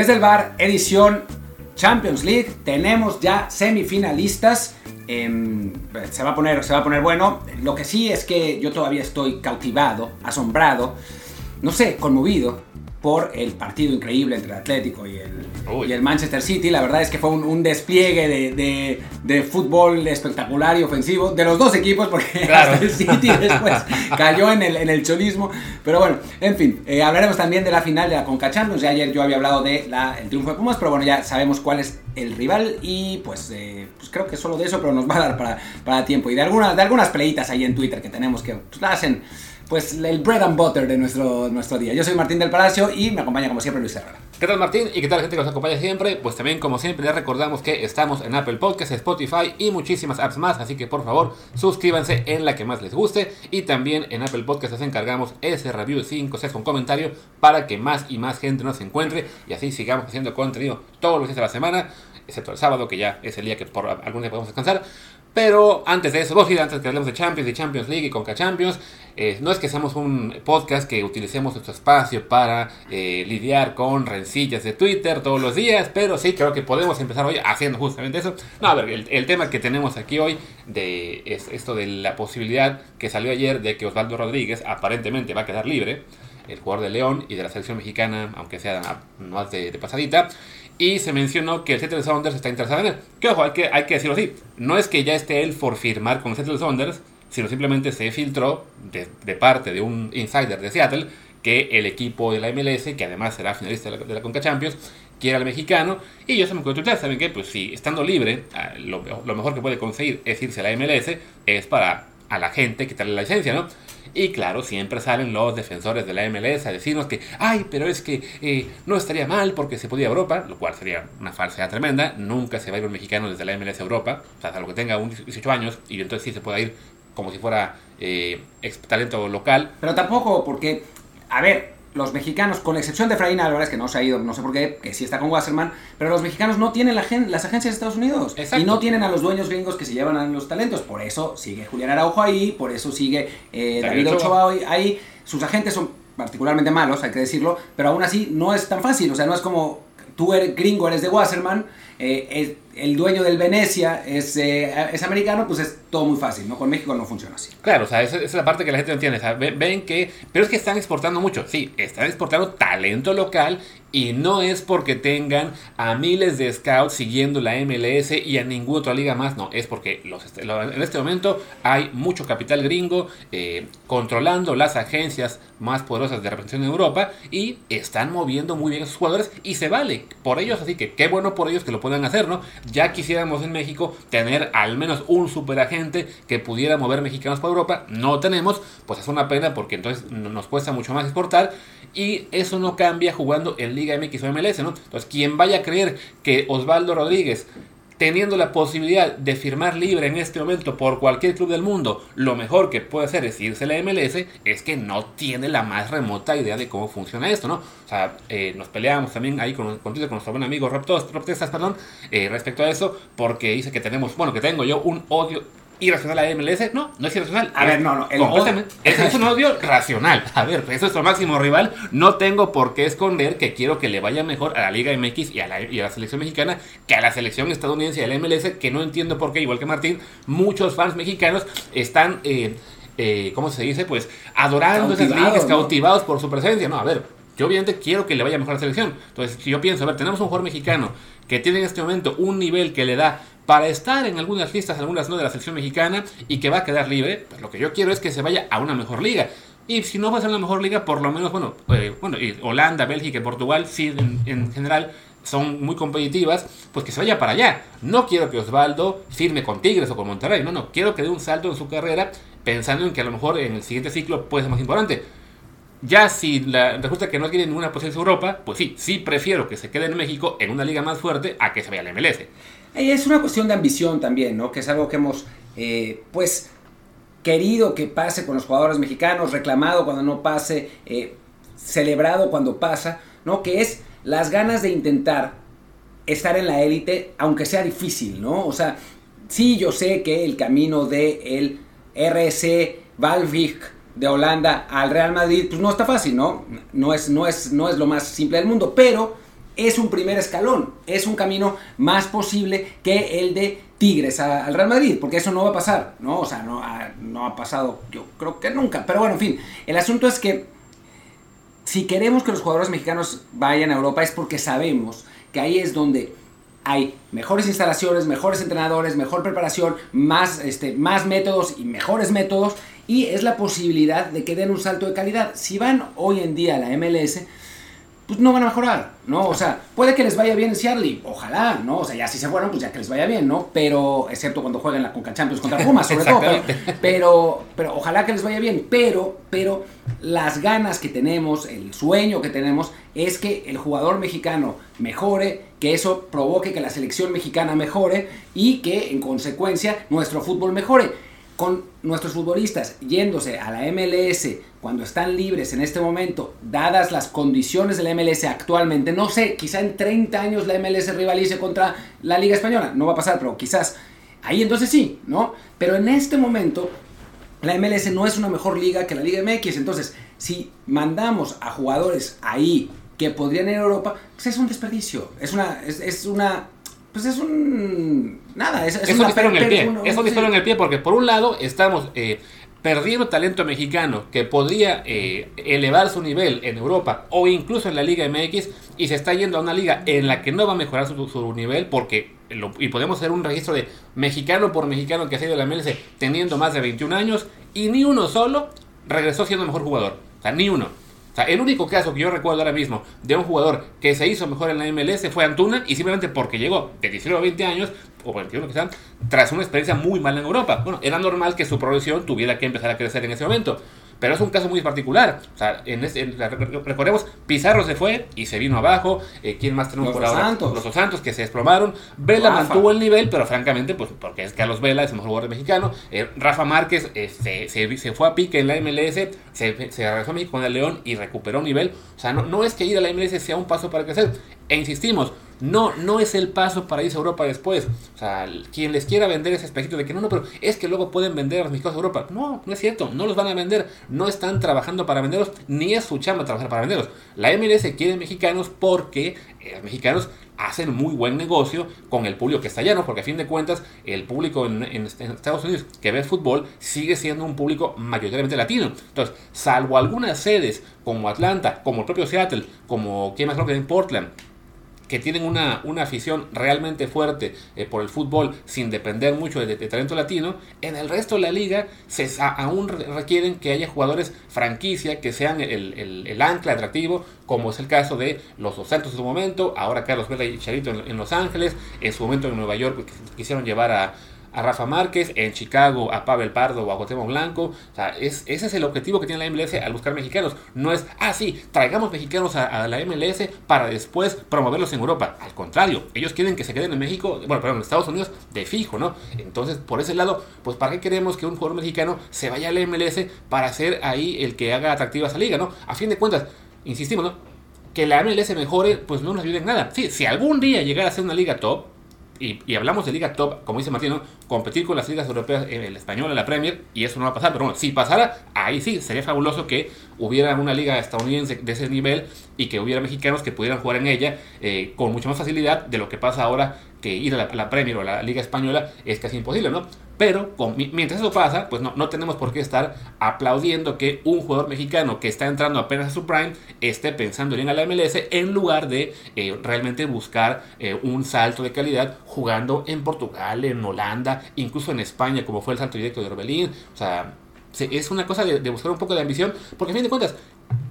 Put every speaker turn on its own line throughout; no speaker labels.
Desde el bar, edición Champions League, tenemos ya semifinalistas. Em, se, va a poner, se va a poner bueno. Lo que sí es que yo todavía estoy cautivado, asombrado, no sé, conmovido por el partido increíble entre el Atlético y el, y el Manchester City. La verdad es que fue un, despliegue de, de, fútbol espectacular y ofensivo de los dos equipos, porque el City después cayó en el, en el cholismo. Pero bueno, en fin, eh, hablaremos también de la final de la Conca Champions. Ya ayer yo había hablado del el triunfo de Pumas, pero bueno, ya sabemos cuál es el rival y pues, eh, pues creo que solo de eso, pero nos va a dar para, para tiempo. Y de algunas, de algunas peleitas ahí en Twitter que tenemos que pues, la hacen pues el bread and butter de nuestro, nuestro día. Yo soy Martín del Palacio y me acompaña como siempre Luis Herrera.
¿Qué tal Martín? ¿Y qué tal gente que nos acompaña siempre? Pues también como siempre les recordamos que estamos en Apple Podcasts, Spotify y muchísimas apps más, así que por favor suscríbanse en la que más les guste y también en Apple Podcasts les encargamos ese review de 5 6 con comentario para que más y más gente nos encuentre y así sigamos haciendo contenido todos los días de la semana, excepto el sábado que ya es el día que por algún día podemos descansar. Pero antes de eso, días antes que hablemos de Champions, y Champions League y Conca Champions, eh, no es que seamos un podcast que utilicemos nuestro espacio para eh, lidiar con rencillas de Twitter todos los días, pero sí creo que podemos empezar hoy haciendo justamente eso. No, a ver, el, tema que tenemos aquí hoy de, es esto de la posibilidad que salió ayer de que Osvaldo Rodríguez aparentemente va a quedar libre, el jugador de León y de la selección mexicana, aunque sea más de, de pasadita y se mencionó que el Seattle Sounders está interesado en él. Que ojo, hay que, hay que decirlo así. No es que ya esté él por firmar con el Seattle Sounders, sino simplemente se filtró de, parte de un insider de Seattle que el equipo de la MLS, que además será finalista de la, de Conca Champions, quiere al mexicano. Y yo se me encuentro ¿saben qué? Pues si estando libre, ah, lo, lo, mejor que puede conseguir es irse a la MLS, es para a la gente quitarle la licencia, ¿no? Y claro, siempre salen los defensores de la MLS a decirnos que, ay, pero es que eh, no estaría mal porque se podía Europa, lo cual sería una falsedad tremenda. Nunca se va a ir un mexicano desde la MLS a Europa, o sea, salvo que tenga un 18 años y entonces sí se pueda ir como si fuera eh, talento local.
Pero tampoco porque, a ver, los mexicanos, con excepción de Fraín Álvarez, que no se ha ido, no sé por qué, que sí está con Wasserman, pero los mexicanos no tienen las agencias de Estados Unidos. Y no tienen a los dueños gringos que se llevan a los talentos. Por eso sigue Julián Araujo ahí, por eso sigue eh, David Ochoa ahí. Sus agentes son particularmente malos, hay que decirlo, pero aún así no es tan fácil. O sea, no es como tú eres gringo, eres de Wasserman, eh, el dueño del Venecia es, eh, es americano, pues es todo muy fácil, ¿no? Con México no funciona así.
Claro, o sea, esa, es la parte que la gente no entiende. O ven, que, pero es que están exportando mucho, sí, están exportando talento local y no es porque tengan a miles de scouts siguiendo la MLS y a ninguna otra liga más, no, es porque los, en este momento hay mucho capital gringo eh, controlando las agencias más poderosas de representación en Europa y están moviendo muy bien a sus jugadores y se vale por ellos, así que qué bueno por ellos que lo puedan hacer, ¿no? Ya quisiéramos en México tener al menos un superagente que pudiera mover mexicanos para Europa. No tenemos, pues es una pena porque entonces nos cuesta mucho más exportar. Y eso no cambia jugando en Liga MX o MLS, ¿no? Entonces, quien vaya a creer que Osvaldo Rodríguez teniendo la posibilidad de firmar libre en este momento por cualquier club del mundo, lo mejor que puede hacer es irse a la MLS, es que no tiene la más remota idea de cómo funciona esto, ¿no? O sea, eh, nos peleamos también ahí con, con, nuestro buen amigo Rob Testas, perdón, eh, respecto a eso, porque dice que tenemos, bueno, que tengo yo un odio irracional a MLS. No, no es irracional.
A ver, no, no.
es, un odio racional. A ver, eso es nuestro máximo rival. No tengo por qué esconder que quiero que le vaya mejor a la Liga MX y a la, y a la selección mexicana que a la selección estadounidense y a la MLS, que no entiendo por qué, igual que Martín, muchos fans mexicanos están. Eh, eh, ¿Cómo se dice? Pues adorando esas ligas, cautivados por su presencia. No, a ver, yo obviamente quiero que le vaya mejor a la selección. Entonces, si yo pienso, a ver, tenemos un jugador mexicano que tiene en este momento un nivel que le da para estar en algunas listas, algunas no de la selección mexicana y que va a quedar libre, pues lo que yo quiero es que se vaya a una mejor liga. Y si no va a ser la mejor liga, por lo menos, bueno, eh, bueno Holanda, Bélgica y Portugal, sí, en, general, son muy competitivas, pues que se vaya para allá. No quiero que Osvaldo firme con Tigres o con Monterrey, no, no, quiero que dé un salto en su carrera pensando en que a lo mejor en el siguiente ciclo puede ser más importante. Ya si la, resulta que no tiene ninguna posición en Europa, pues sí, sí prefiero que se quede en México en una liga más fuerte a que se vaya a la MLS.
Es una cuestión de ambición también, ¿no? Que es algo que hemos, eh, pues, querido que pase con los jugadores mexicanos, reclamado cuando no pase, eh, celebrado cuando pasa, ¿no? Que es las ganas de intentar estar en la élite, aunque sea difícil, ¿no? O sea, sí, yo sé que el camino de el RC Valvik de Holanda al Real Madrid, pues no está fácil, ¿no? No es, no es, no es lo más simple del mundo, pero es un primer escalón, es un camino más posible que el de Tigres al Real Madrid, porque eso no va a pasar, ¿no? O sea, no ha, pasado, yo creo que nunca, pero bueno, en fin, el asunto es que si queremos que los jugadores mexicanos vayan a Europa es porque sabemos que ahí es donde hay mejores instalaciones, mejores entrenadores, mejor preparación, más, este, más métodos y mejores métodos, y es la posibilidad de que den un salto de calidad. Si van hoy en día a la MLS, pues no van a mejorar, ¿no? O sea, puede que les vaya bien en Seattle, ojalá, ¿no? O sea, ya si se fueron, pues ya que les vaya bien, ¿no? Pero, excepto cuando jueguen la Conca Champions contra Pumas, sobre todo, pero, pero, ojalá que les vaya bien, pero, pero las ganas que tenemos, el sueño que tenemos, es que el jugador mexicano mejore, que eso provoque que la selección mexicana mejore y que, en consecuencia, nuestro fútbol mejore con nuestros futbolistas yéndose a la MLS cuando están libres en este momento, dadas las condiciones de la MLS actualmente, no sé, quizá en 30 años la MLS rivalice contra la Liga Española, no va a pasar, pero quizás ahí entonces sí, ¿no? Pero en este momento la MLS no es una mejor liga que la Liga MX, entonces si mandamos a jugadores ahí que podrían ir a Europa, pues es un desperdicio, es una, es una pues es un. Nada, es,
es, un disparo en el pie. es un disparo en el pie porque, por un lado, estamos eh, perdiendo talento mexicano que podría eh, elevar su nivel en Europa o incluso en la Liga MX y se está yendo a una liga en la que no va a mejorar su, nivel porque. y podemos hacer un registro de mexicano por mexicano que ha sido la MLS teniendo más de 21 años y ni uno solo regresó siendo mejor jugador. O sea, ni uno el único caso que yo recuerdo ahora mismo de un jugador que se hizo mejor en la MLS fue Antuna y simplemente porque llegó de 19 a 20 años, o 21 quizás, tras una experiencia muy mala en Europa. Bueno, era normal que su progresión tuviera que empezar a crecer en ese momento. Pero es un caso muy particular. O sea, en recordemos, Pizarro se fue y se vino abajo. Eh, ¿Quién más tenemos
por ahora? Santos.
Los Santos que se desplomaron. Vela mantuvo el nivel, pero francamente, pues porque es Carlos Vela, es el mejor jugador mexicano. Eh, Rafa Márquez eh, se, se, fue a pique en la MLS, se, se regresó a México con el León y recuperó nivel. O sea, no, no es que ir a la MLS sea un paso para crecer. E insistimos, no, no es el paso para irse a Europa después. O sea, quien les quiera vender ese espejito de que no, no, pero es que luego pueden vender a los mexicanos a Europa. No, no es cierto, no los van a vender. No están trabajando para venderlos, ni es su chamba trabajar para venderlos. La MLS quiere mexicanos porque eh, los mexicanos hacen muy buen negocio con el público que está allá, ¿no? Porque a fin de cuentas, el público en, en, Estados Unidos que ve fútbol sigue siendo un público mayoritariamente latino. Entonces, salvo algunas sedes como Atlanta, como el propio Seattle, como, ¿qué más creo que en Portland? Que tienen una, una afición realmente fuerte eh, por el fútbol sin depender mucho de, talento latino, en el resto de la liga se, aún requieren que haya jugadores franquicia que sean el, ancla atractivo, como es el caso de los Dos Santos en su momento, ahora Carlos Vela y Charito en, en Los Ángeles, en su momento en Nueva York quisieron llevar a, a Rafa Márquez, en Chicago a Pavel Pardo o a Cuauhtémoc Blanco. O sea, es, ese es el objetivo que tiene la MLS al buscar mexicanos. No es, ah, sí, traigamos mexicanos a, la MLS para después promoverlos en Europa. Al contrario, ellos quieren que se queden en México, bueno, perdón, en Estados Unidos de fijo, ¿no? Entonces, por ese lado, pues ¿para qué queremos que un jugador mexicano se vaya a la MLS para ser ahí el que haga atractiva esa liga, ¿no? A fin de cuentas, insistimos, ¿no? Que la MLS mejore, pues no nos ayuda en nada. Sí, si algún día llegara a ser una liga top, y, hablamos de liga top, como dice Martino, competir con las ligas europeas, en el español, la Premier, y eso no va a pasar. Pero bueno, si pasara, ahí sí, sería fabuloso que hubiera una liga estadounidense de ese nivel y que hubiera mexicanos que pudieran jugar en ella eh, con mucha más facilidad de lo que pasa ahora que ir a la, Premier o a la Liga Española es casi imposible, ¿no? Pero mientras eso pasa, pues no, no tenemos por qué estar aplaudiendo que un jugador mexicano que está entrando apenas a su prime esté pensando en ir a la MLS en lugar de eh, realmente buscar eh, un salto de calidad jugando en Portugal, en Holanda, incluso en España, como fue el salto directo de Orbelín. O sea, es una cosa de, buscar un poco de ambición, porque a fin de cuentas,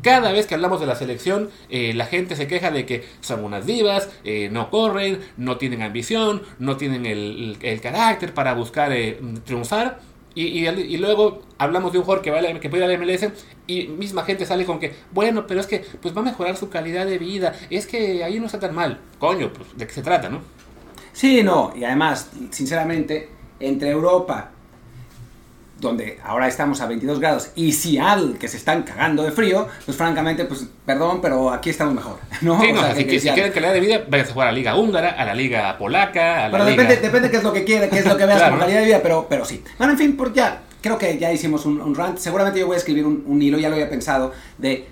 cada vez que hablamos de la selección, eh, la gente se queja de que son unas divas, eh, no corren, no tienen ambición, no tienen el, carácter para buscar eh, triunfar. Y, luego hablamos de un jugador que, va que puede ir a la MLS y misma gente sale con que, bueno, pero es que pues va a mejorar su calidad de vida, es que ahí no está tan mal. Coño, pues de qué se trata, ¿no?
Sí, no, y además, sinceramente, entre Europa donde ahora estamos a 22 grados, y Seattle, que se están cagando de frío, pues francamente, pues perdón, pero aquí estamos mejor. ¿no?
Sí, no, así que, si quieren calidad de vida, vayan a jugar a la liga húngara, a la liga polaca, a la
pero depende, depende qué es lo que quiere, qué es lo que veas como calidad de vida, pero, pero sí. Bueno, en fin, porque ya, creo que ya hicimos un, rant, seguramente yo voy a escribir un, hilo, ya lo había pensado, de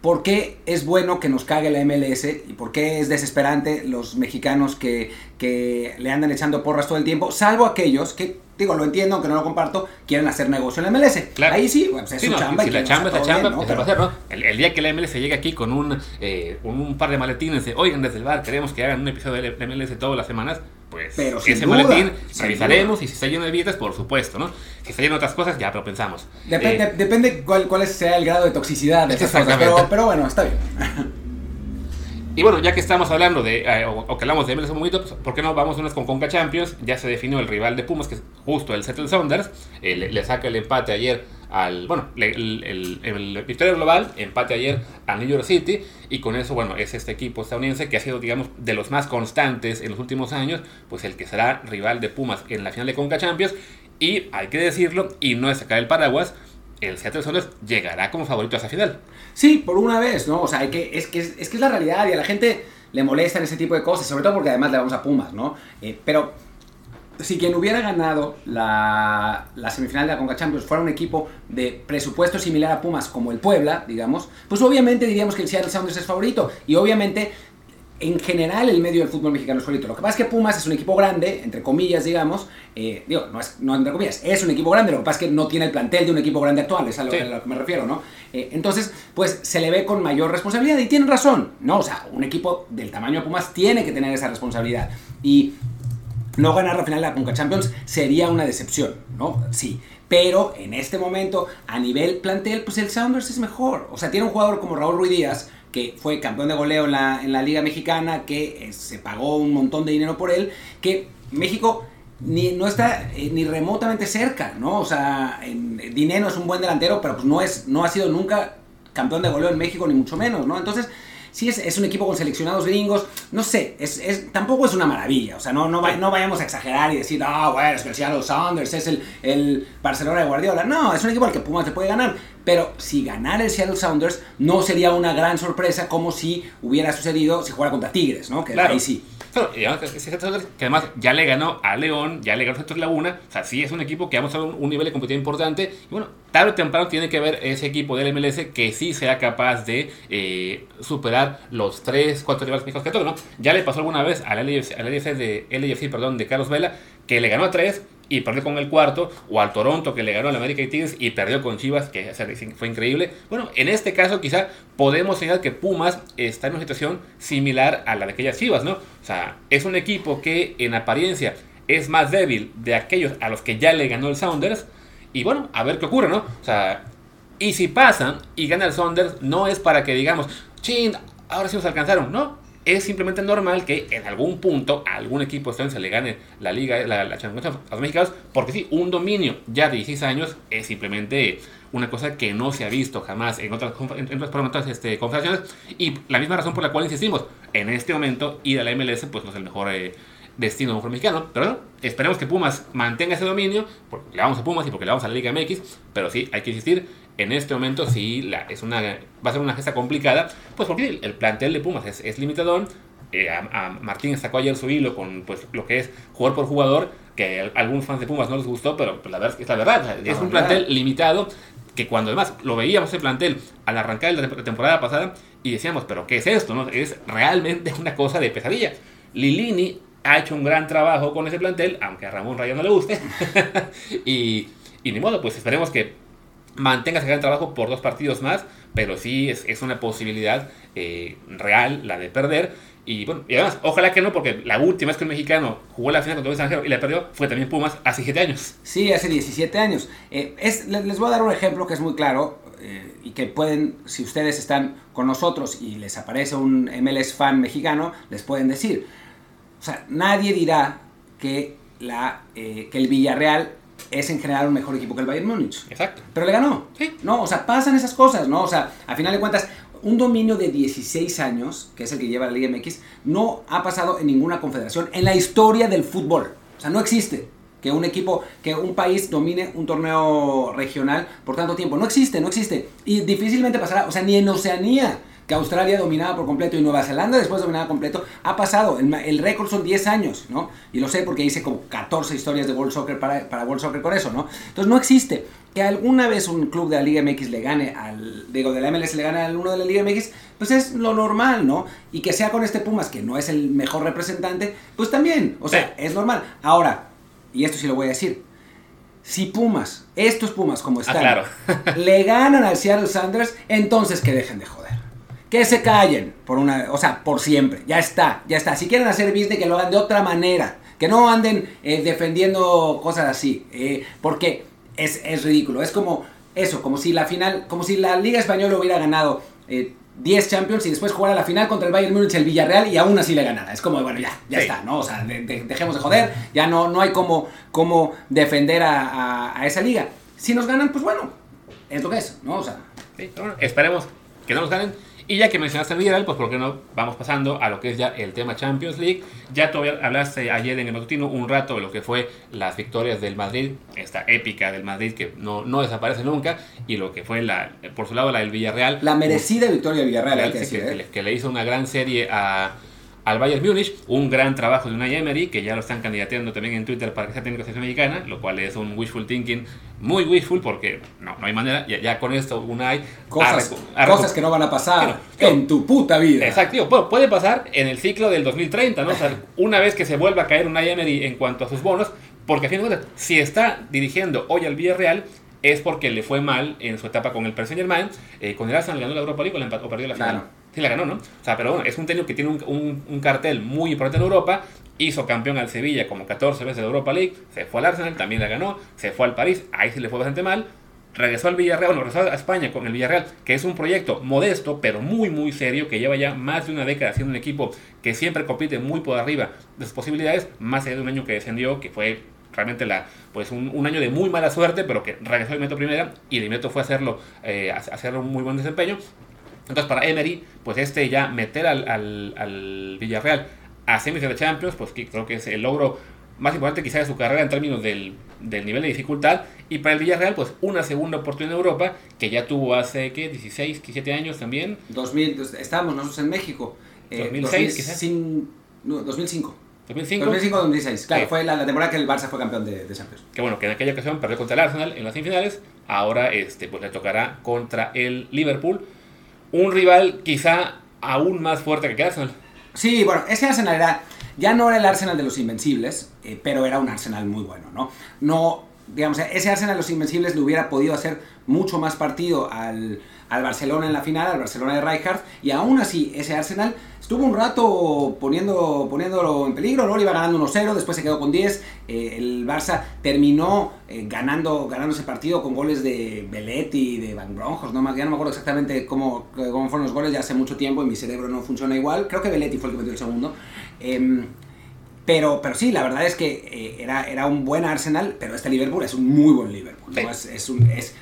¿por qué es bueno que nos cague la MLS y por qué es desesperante los mexicanos que, que le andan echando porras todo el tiempo? Salvo aquellos que, digo, lo entiendo, aunque no lo comparto, quieren hacer negocio en la MLS.
Claro.
Ahí sí, pues es
Sí,
su
no,
chamba.
si la chamba es la chamba,
bien,
pues
¿no?
se va a hacer, ¿no? El, el día que la MLS llegue aquí con un, eh, un par de maletines de, oigan, desde el bar queremos que hagan un episodio de la MLS todas las semanas, pues
Pero
ese
duda,
maletín revisaremos y si está lleno de billetes, por supuesto, ¿no? Si está lleno de otras cosas, ya lo pensamos.
Depende,
Eh,
depende cuál, cuál sea el grado de toxicidad de esas cosas, pero, pero bueno, está bien.
Y bueno, ya que estamos hablando de, eh, o, que hablamos de MLS un poquito, pues, ¿por qué no vamos unas con Conca Champions? Ya se definió el rival de Pumas, que es justo el Seattle Sounders. Eh, le, saca el empate ayer al, bueno, le- el, el, el victoria global, empate ayer al New York City. Y con eso, bueno, es este equipo estadounidense que ha sido, digamos, de los más constantes en los últimos años, pues el que será rival de Pumas en la final de Conca Champions. Y hay que decirlo, y no es sacar el paraguas, el Seattle Sounders llegará como favorito a esa final.
Sí, por una vez, ¿no? O sea, hay que, es, que es, que es la realidad y a la gente le molestan ese tipo de cosas, sobre todo porque además le vamos a Pumas, ¿no? Eh, pero si quien hubiera ganado la, la semifinal de la Conca Champions fuera un equipo de presupuesto similar a Pumas como el Puebla, digamos, pues obviamente diríamos que el Seattle Sounders es favorito y obviamente en general el medio del fútbol mexicano es favorito. Lo que pasa es que Pumas es un equipo grande, entre comillas, digamos, eh, digo, no es no entre comillas, es un equipo grande, lo que pasa es que no tiene el plantel de un equipo grande actual, es a lo,
Sí.
a lo que me refiero, ¿no? Eh, entonces, pues se le ve con mayor responsabilidad y tienen razón, ¿no? O sea, un equipo del tamaño de Pumas tiene que tener esa responsabilidad. Y no ganar la final de la Conca Champions sería una decepción, ¿no? Sí. Pero en este momento, a nivel plantel, pues el Sounders es mejor. O sea, tiene un jugador como Raúl Ruiz Díaz, que fue campeón de goleo en la, Liga Mexicana, que eh, se pagó un montón de dinero por él, que México ni, no está eh, ni remotamente cerca, ¿no? O sea, en, Dineno es un buen delantero, pero pues no, es, no ha sido nunca campeón de goleo en México, ni mucho menos, ¿no? Entonces, sí es, es un equipo con seleccionados gringos, no sé, es, es- tampoco es una maravilla, o sea, no, no, va- no vayamos a exagerar y decir, ah, bueno, es que el es el Barcelona de Guardiola, no, es un equipo al que Pumas te puede ganar, pero si ganara el Seattle Sounders no sería una gran sorpresa como si hubiera sucedido si jugara contra Tigres, ¿no? Que
Claro.
ahí sí.
Claro, y además, ese Seattle Sounders, que además ya le ganó a León, ya le ganó a Santos Laguna, o sea, sí es un equipo que ha mostrado un, nivel de competitividad importante, y bueno, tarde o temprano tiene que ver ese equipo del MLS que sí sea capaz de eh, superar los 3, 4 rivales mexicanos que toque, ¿no? Ya le pasó alguna vez al LAFC de, LAFC, perdón, de Carlos Vela, que le ganó a 3 y perdió con el cuarto, o al Toronto que le ganó al América y Tigres y perdió con Chivas, que fue increíble. Bueno, en este caso quizá podemos señalar que Pumas está en una situación similar a la de aquellas Chivas, ¿no? O sea, es un equipo que en apariencia es más débil de aquellos a los que ya le ganó el Sounders. Y bueno, a ver qué ocurre, ¿no? O sea, y si pasan y gana el Sounders, no es para que digamos, chin, ahora sí nos alcanzaron, ¿no? Es simplemente normal que en algún punto a algún equipo estadounidense le gane la liga, la, la Champions a los mexicanos, porque sí, un dominio ya de 16 años es simplemente una cosa que no se ha visto jamás en otras, en en otras, este, confederaciones y la misma razón por la cual insistimos, en este momento ir a la MLS pues no es el mejor eh, destino fútbol mexicano, pero bueno, esperemos que Pumas mantenga ese dominio, porque le vamos a Pumas y porque le vamos a la Liga MX, pero sí, hay que insistir, en este momento sí la, es una, va a ser una gesta complicada, pues porque el, el plantel de Pumas es, es limitadón, eh, a, a Martín sacó ayer su hilo con pues, lo que es jugador por jugador, que a algunos fans de Pumas no les gustó, pero pues, la verdad es la verdad, es un plantel limitado, que cuando además lo veíamos ese plantel al arrancar la tem- temporada pasada y decíamos, pero ¿qué es esto? no? Es realmente una cosa de pesadilla. Lilini ha hecho un gran trabajo con ese plantel, aunque a Ramón Raya no le guste. y, y ni modo, pues esperemos que mantenga ese gran trabajo por dos partidos más, pero sí es, una posibilidad eh, real la de perder. Y bueno, y además, ojalá que no, porque la última vez que un mexicano jugó la final contra un extranjero y la perdió fue también Pumas hace 7 años.
Sí, hace 17 años. Eh, es, le- les voy a dar un ejemplo que es muy claro eh, y que pueden, si ustedes están con nosotros y les aparece un MLS fan mexicano, les pueden decir. O sea, nadie dirá que, la, eh, que el Villarreal es en general un mejor equipo que el Bayern Múnich.
Exacto.
Pero le ganó.
Sí.
No, o sea, pasan esas cosas, ¿no? O sea, a final de cuentas, un dominio de 16 años, que es el que lleva la Liga MX, no ha pasado en ninguna confederación en la historia del fútbol. O sea, no existe que un equipo, que un país domine un torneo regional por tanto tiempo. No existe, no existe. Y difícilmente pasará, o sea, ni en Oceanía que Australia dominaba por completo y Nueva Zelanda después dominaba completo. Ha pasado, el, el récord son 10 años, ¿no? Y lo sé porque hice como 14 historias de World Soccer para, para World Soccer con eso, ¿no? Entonces no existe que alguna vez un club de la Liga MX le gane al, digo, de la MLS le gane al uno de la Liga MX, pues es lo normal, ¿no? Y que sea con este Pumas, que no es el mejor representante, pues también, o sea, es normal. Ahora, y esto sí lo voy a decir, si Pumas, estos Pumas como están,
claro.
le ganan al Seattle Sanders, entonces que dejen de joder. Que se callen por una, o sea, por siempre. Ya está, ya está. Si quieren hacer business, que lo hagan de otra manera. Que no anden eh, defendiendo cosas así. eh, porque es, es ridículo. Es como eso, como si la final, como si la Liga Española hubiera ganado eh, 10 Champions y después jugara la final contra el Bayern Múnich el Villarreal y aún así le ganara. Es como, bueno, ya, ya
Sí.
está, ¿no? O sea, de- de- dejemos de joder, ya no, no hay como, como defender a, a- a esa liga. Si nos ganan, pues bueno, es lo que es, ¿no? O sea,
Sí, pero bueno, esperemos que no nos ganen. Y ya que mencionaste el Villarreal, pues por qué no vamos pasando a lo que es ya el tema Champions League. Ya tú hablaste ayer en el matutino un rato de lo que fue las victorias del Madrid, esta épica del Madrid que no, no desaparece nunca, y lo que fue la, por su lado la del Villarreal.
la merecida victoria de Villarreal, hay que decir,
que
¿eh?
le, que le hizo una gran serie a, al Bayern Múnich, un gran trabajo de Unai Emery, que ya lo están candidateando también en Twitter para que sea técnico de selección mexicana, lo cual es un wishful thinking, muy wishful, porque no, no hay manera, ya, ya con esto Unai...
Cosas,
ha
cosas que no van a pasar en tu puta vida.
Exacto, tío, bueno, puede pasar en el ciclo del 2030, ¿no? O sea, una vez que se vuelva a caer Unai Emery en cuanto a sus bonos, porque a fin de cuentas, si está dirigiendo hoy al Villarreal, es porque le fue mal en su etapa con el Paris Saint Germain, eh, con el Arsenal ganó la Europa League o, la o perdió la final.
Claro.
Sí, la ganó, ¿no? O sea, pero bueno, es un técnico que tiene un, un- cartel muy importante en Europa, hizo campeón al Sevilla como 14 veces de Europa League, se fue al Arsenal, también la ganó, se fue al París, ahí sí le fue bastante mal, regresó al Villarreal, bueno, regresó a España con el Villarreal, que es un proyecto modesto, pero muy, muy serio, que lleva ya más de una década siendo un equipo que siempre compite muy por arriba de sus posibilidades, más allá de un año que descendió, que fue realmente la, pues un, un año de muy mala suerte, pero que regresó al Metro Primera y el Metro fue a hacerlo, eh, hacer un muy buen desempeño. Entonces para Emery, pues este ya meter al, al, al Villarreal a semis de la Champions, pues que creo que es el logro más importante quizá de su carrera en términos del, del nivel de dificultad. Y para el Villarreal, pues una segunda oportunidad en Europa, que ya tuvo hace, ¿qué? 16, 17 años también.
2000, pues, estábamos nosotros en México. eh,
2006 quizás.
2005, no, 2005.
2005.
2005-2006. Claro,
Sí.
fue la, la temporada que el Barça fue campeón de, de Champions.
Que bueno, que en aquella ocasión perdió contra el Arsenal en las semifinales. Ahora este, pues le tocará contra el Liverpool. Un rival quizá aún más fuerte que Arsenal.
Sí, bueno, ese Arsenal era, ya no era el Arsenal de los Invencibles, eh, pero era un Arsenal muy bueno, ¿no? No, digamos, ese Arsenal de los Invencibles le hubiera podido hacer mucho más partido al, al Barcelona en la final, al Barcelona de Rijkaard, y aún así ese Arsenal estuvo un rato poniendo, poniéndolo en peligro, le iba ganando 1-0, después se quedó con 10, eh, el Barça terminó eh, ganando, ganando ese partido con goles de Belletti, de Van Bronjos, no, me- ya no me acuerdo exactamente cómo, cómo fueron los goles, ya hace mucho tiempo y mi cerebro no funciona igual, creo que Belletti fue el que metió el segundo. Em, pero, pero sí, la verdad es que eh, era, era un buen Arsenal, pero este Liverpool es un muy buen Liverpool. ¿no?
Sí.
Es, es, un- es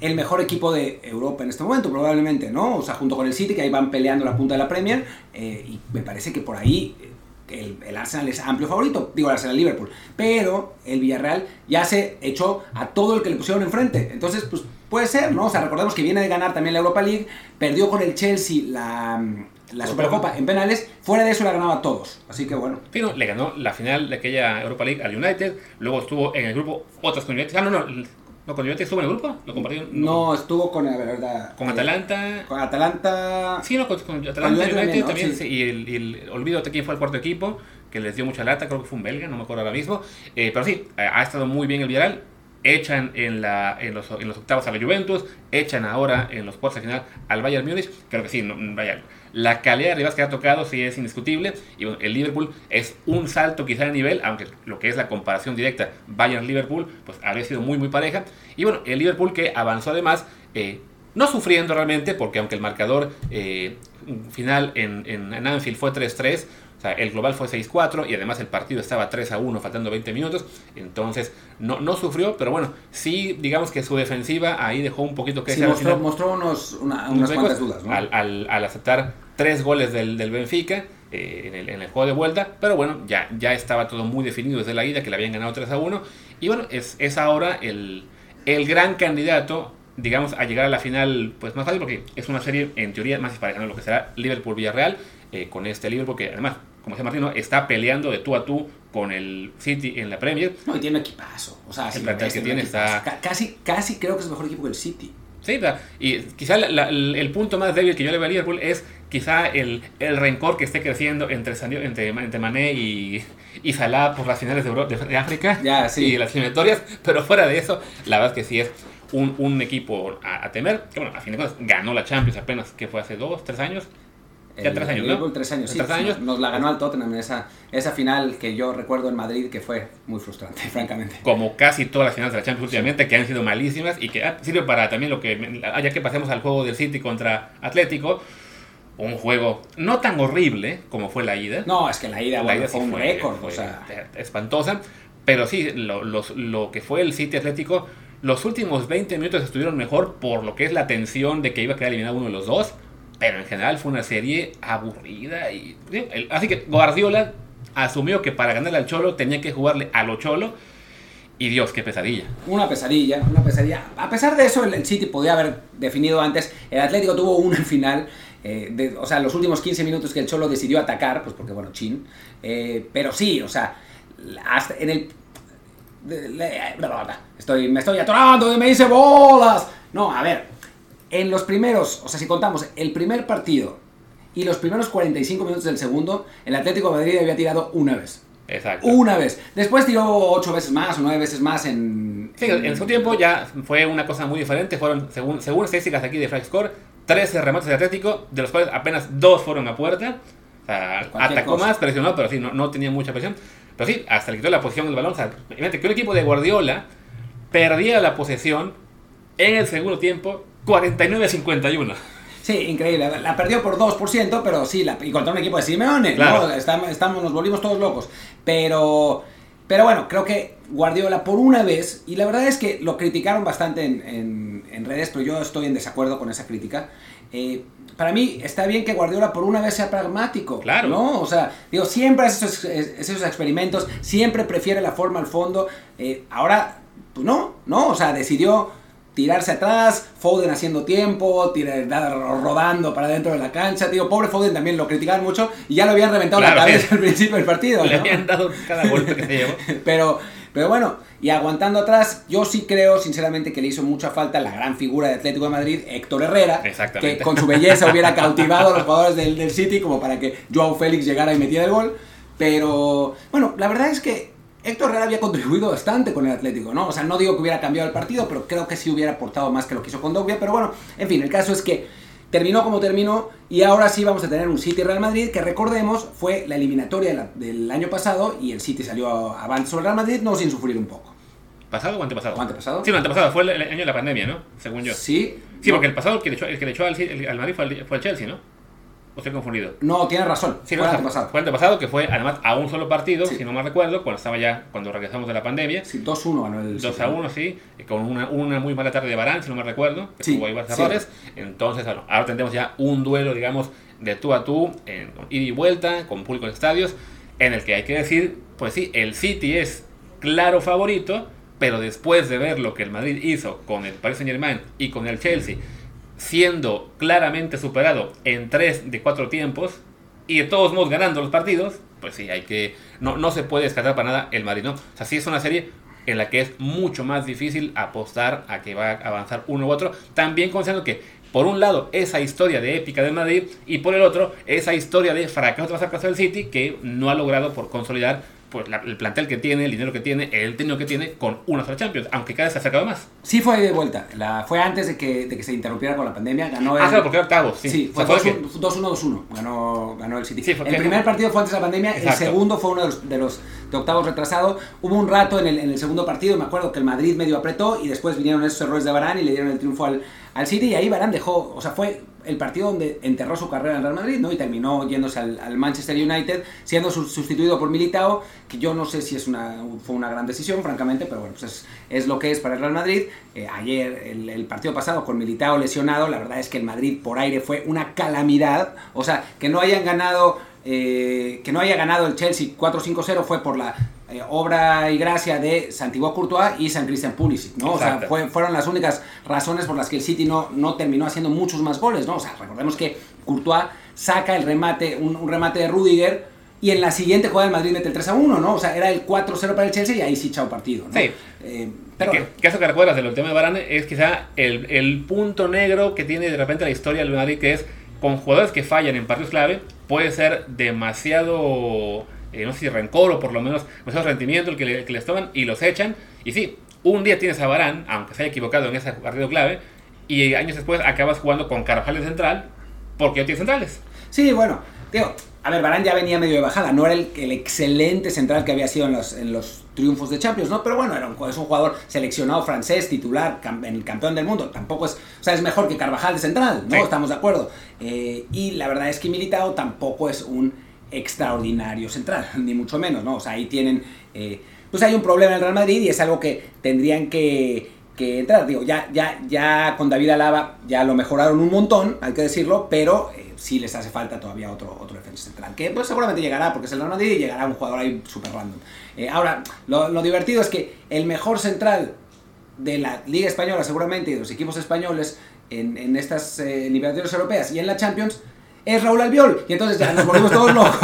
el mejor equipo de Europa en este momento, probablemente, ¿no? O sea, junto con el City, que ahí van peleando la punta de la Premier, eh, y me parece que por ahí eh, el, el Arsenal es amplio favorito, digo el Arsenal Liverpool, pero el Villarreal ya se echó a todo el que le pusieron enfrente, entonces, pues puede ser, ¿no? O sea, recordemos que viene de ganar también la Europa League, perdió con el Chelsea la, la Supercopa en penales, fuera de eso la ganaba a todos, así que bueno.
Sí, no, le ganó la final de aquella Europa League al United. Luego estuvo en el grupo otras con United. Ah, no, no. No, con United estuvo en el grupo. Lo compartieron.
No, estuvo con, a ver, ¿verdad?
Con
Eh,
Atalanta.
Con Atalanta.
Sí, no, con, con Atalanta
Con
United,
también, ¿no?
también.
Sí.
sí, y el, y el- olvídate quién fue el cuarto equipo, que les dio mucha lata, creo que fue un belga, no me acuerdo ahora mismo. Eh, pero sí, ha ha estado muy bien el Villarreal. Echan en, la, en, los, en los octavos a la Juventus, echan ahora en los cuartos de final al Bayern Múnich. Creo que sí, no, vaya, la calidad de rivales que ha tocado sí es indiscutible. Y bueno, el Liverpool es un salto quizá de nivel, aunque lo que es la comparación directa Bayern-Liverpool, pues habría sido muy, muy pareja. Y bueno, el Liverpool que avanzó además, eh, no sufriendo realmente, porque aunque el marcador eh, final en, en, en Anfield fue 3-3, o sea, el global fue 6-4 y además el partido estaba 3-1 faltando 20 minutos, entonces no, no sufrió, pero bueno, sí digamos que su defensiva ahí dejó un poquito que
Sí,
al
mostró, mostró unos, una- unas cuantas dudas, ¿no?
al, al- al aceptar tres goles del, del Benfica eh, en, el, en el juego de vuelta, pero bueno, ya, ya estaba todo muy definido desde la ida, que le habían ganado 3 a 1, y bueno, es, es ahora el, el gran candidato digamos, a llegar a la final pues más fácil porque es una serie en teoría más dispareja, ¿no? lo que será Liverpool-Villarreal eh, con este Liverpool que además, como decía Martino, está peleando de tú a tú con el City en la Premier.
No, y tiene equipazo. O sea,
El
si
plantel que
tiene un equipazo.
está-
Ca- Casi, casi creo que es mejor equipo que el City.
Sí, y quizá la- la- el, el punto más débil que yo le veo a Liverpool es quizá el, el rencor que esté creciendo entre, entre, entre Mané y, y Salah por las finales de, Euro- de- de África
Ya, sí.
y las eliminatorias, pero fuera de eso, la verdad es que sí es un, un equipo a, a temer, que bueno, a fin de cuentas ganó la Champions apenas, que fue hace dos, tres años, Ya
El-
tres años,
el
¿no?
Liverpool, tres años, sí.
Tres años.
Nos la ganó al Tottenham en esa, esa final que yo recuerdo en Madrid que fue muy frustrante, francamente.
como casi todas las finales de la Champions últimamente, que han sido malísimas y que ah, sirve para también lo que, ya que pasemos al juego del City contra Atlético, un juego no tan horrible como fue la ida.
No, es que la ida,
la
bueno,
ida
fue
sí
un récord. o sea,
espantosa, pero sí, lo, los- lo que fue el City Atlético, los últimos 20 minutos estuvieron mejor por lo que es la tensión de que iba a quedar eliminado uno de los dos, pero en general fue una serie aburrida y así que Guardiola asumió que para ganarle al Cholo tenía que jugarle a lo Cholo y Dios, qué pesadilla.
una pesadilla, una pesadilla. A pesar de eso, el, City podía haber definido antes. El Atlético tuvo una final. eh, o sea, los últimos 15 minutos que el Cholo decidió atacar, pues porque, bueno, chin. Eh, pero sí, o sea, hasta en el. Estoy, me estoy atorando y me dice bolas. No, a ver. En los primeros, o sea, si contamos el primer partido y los primeros 45 minutos del segundo, el Atlético de Madrid había tirado una vez.
Exacto.
Una vez. Después tiró ocho veces más o nueve veces más en.
Sí, en su tiempo ya fue una cosa muy diferente. Fueron, según, según estadísticas aquí de Score 13 remates de Atlético, de los cuales apenas dos fueron a puerta. O sea, atacó
cosa.
más, presionó, pero sí, no, no tenía mucha presión. Pero sí, hasta le quitó la posición del balón. O sea, imagínate que un equipo de Guardiola perdía la posesión en el segundo tiempo 49-51.
Sí, increíble. La perdió por 2%, pero sí, la, y contra un equipo de Simeone,
Claro.
¿no? Estamos, estamos- nos volvimos todos locos. Pero, pero bueno, creo que Guardiola por una vez, y la verdad es que lo criticaron bastante en, en- en redes, pero yo estoy en desacuerdo con esa crítica. Eh, para mí está bien que Guardiola por una vez sea pragmático,
Claro.
¿no? O sea, digo, siempre hace esos, esos experimentos, siempre prefiere la forma al fondo. Eh, ahora, pues no, ¿no? O sea, decidió tirarse atrás, Foden haciendo tiempo, tirar, rodando para dentro de la cancha. Digo, pobre Foden también lo criticaban mucho y ya lo habían reventado la
Claro,
cabeza
sí.
al principio del partido.
Le
¿no?
habían dado cada golpe que se llevó.
Pero, pero bueno, y aguantando atrás, yo sí creo sinceramente que le hizo mucha falta la gran figura de Atlético de Madrid, Héctor Herrera, que con su belleza hubiera cautivado a los jugadores del, del City como para que Joao Félix llegara y metiera el gol. Pero bueno, la verdad es que Héctor Herrera había contribuido bastante con el Atlético, ¿no? O sea, no digo que hubiera cambiado el partido, pero creo que sí hubiera aportado más que lo que hizo con Dogbia. Pero bueno, en fin, el caso es que terminó como terminó y ahora sí vamos a tener un City Real Madrid que recordemos fue la eliminatoria de la- del año pasado y el City salió avante sobre el Real Madrid, no sin sufrir un poco.
¿Pasado o antepasado?
¿O antepasado?
Sí, no, antepasado. Fue el, el año de la pandemia, ¿no? Según yo.
Sí.
Sí,
no,
porque el pasado el que le echó, el que le echó al, al Madrid fue el, fue el Chelsea, ¿no? ¿O estoy confundido?
No, tienes razón.
Sí,
fue
no,
el antepasado.
Fue el antepasado que fue además a un solo partido,
Sí.
si no mal recuerdo, cuando estaba ya, cuando regresamos de la pandemia.
Sí, 2-1 ganó el
2
City.
a 1, sí, con una, una muy mala tarde de Barán, si no me recuerdo, que
Sí,
tuvo ahí varios errores. Entonces, bueno, ahora tendremos ya un duelo, digamos, de tú a tú, en, con ida y vuelta, con público en estadios, en el que hay que decir, pues sí, el City es claro favorito, pero después de ver lo que el Madrid hizo con el Paris Saint Germain y con el Chelsea, siendo claramente superado en tres de cuatro tiempos, y de todos modos ganando los partidos, pues sí, hay que. No, no se puede descartar para nada el Madrid, ¿no? O sea, sí es una serie en la que es mucho más difícil apostar a que va a avanzar uno u otro. También considerando que, por un lado, esa historia de épica del Madrid, y por el otro, esa historia de fracaso tras fracaso del City, que no ha logrado por consolidar pues, la- el plantel que tiene, el dinero que tiene, el técnico que tiene, con una sola Champions, aunque cada vez se ha acercado más.
Sí fue de vuelta. La, fue antes de que, de que se interrumpiera con la pandemia. Ganó el,
Ah, claro, porque era octavos, sí.
Fue
sea, fue que-
2-1, 2-1. Ganó, ganó el City.
Sí, fue
el primer partido fue antes de la pandemia, el segundo fue uno de los, de los de octavos retrasado. Hubo un rato en el, en el segundo partido, me acuerdo que el Madrid medio apretó y después vinieron esos errores de Barán y le dieron el triunfo al, al City. Y ahí Barán dejó, o sea, fue el partido donde enterró su carrera en Real Madrid, ¿no? Y terminó yéndose al, Manchester United, siendo su- sustituido por Militao, que yo no sé si es una, fue una gran decisión, francamente, pero bueno, pues es, es lo que es para el Real Madrid. Eh, ayer, el, el partido pasado, con Militao lesionado, la verdad es que el Madrid por aire fue una calamidad. O sea, que no hayan ganado, eh, que no haya ganado el Chelsea 4-5-0 fue por la eh, obra y gracia de Santiago Courtois y San Cristian Pulisic, ¿no? O sea, fueron las únicas razones por las que el City no, no terminó haciendo muchos más goles, ¿no? O sea, recordemos que Courtois saca el remate, un, remate de Rudiger y en la siguiente jugada el Madrid mete el 3 a 1, ¿no? O sea, era el 4-0 para el Chelsea y ahí sí chao partido, ¿no?
Sí. Eh, pero que, que, eso que recuerdas del tema de Varane es quizá el, el, punto negro que tiene de repente la historia del Madrid, que es con jugadores que fallan en partidos clave, puede ser demasiado eh, no sé si rencor o por lo menos demasiado rendimiento el que, le, que les toman y los echan. Y sí, un día tienes a Barán, aunque se haya equivocado en ese partido clave, y años después acabas jugando con Carvajal de central porque no tienes centrales.
Sí, bueno, tío, a ver, Barán ya venía medio de bajada, no era el, el, excelente central que había sido en los, en los triunfos de Champions, ¿no? Pero bueno, era un, es un jugador seleccionado francés, titular, el campeón del mundo, tampoco es, o sea, es mejor que Carvajal de central, ¿no? Estamos de acuerdo. Eh, y la verdad es que Militao tampoco es un extraordinario central, ni mucho menos, ¿no? O sea, ahí tienen, eh, pues hay un problema en el Real Madrid y es algo que tendrían que, que, entrar. Digo, ya, ya, ya con David Alaba ya lo mejoraron un montón, hay que decirlo, pero eh, sí les hace falta todavía otro, otro defensa central, que pues seguramente llegará, porque es el Real Madrid y llegará un jugador ahí súper random. Eh, ahora, lo, divertido es que el mejor central de la Liga Española seguramente y de los equipos españoles en, en estas eh, europeas y en la Champions es Raúl Albiol. Y entonces ya nos volvimos todos locos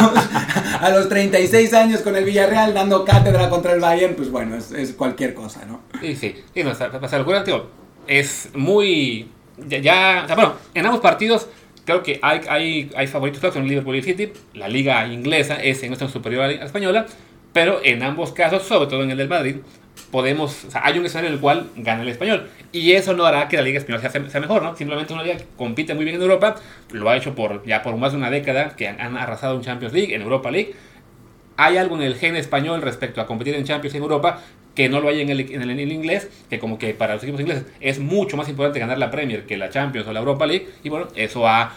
a los 36 años con el Villarreal dando cátedra contra el Bayern, pues bueno, es, cualquier cosa, ¿no?
Sí, sí. sí pasa locura, tío. Es muy... Ya, bueno, en ambos partidos creo que hay, hay, hay favoritos, claro, son Liverpool y City. La liga inglesa es en esto superior a la española, pero en ambos casos, sobre todo en el del Madrid, podemos, o sea, hay un escenario en el cual gana el español. Y eso no hará que la Liga Española sea, mejor, ¿no? Simplemente una liga que compite muy bien en Europa, lo ha hecho por ya por más de una década, que han, arrasado en Champions League, en Europa League. Hay algo en el gen español respecto a competir en Champions en Europa que no lo hay en el, en el, inglés, que como que para los equipos ingleses es mucho más importante ganar la Premier que la Champions o la Europa League. Y bueno, eso ha,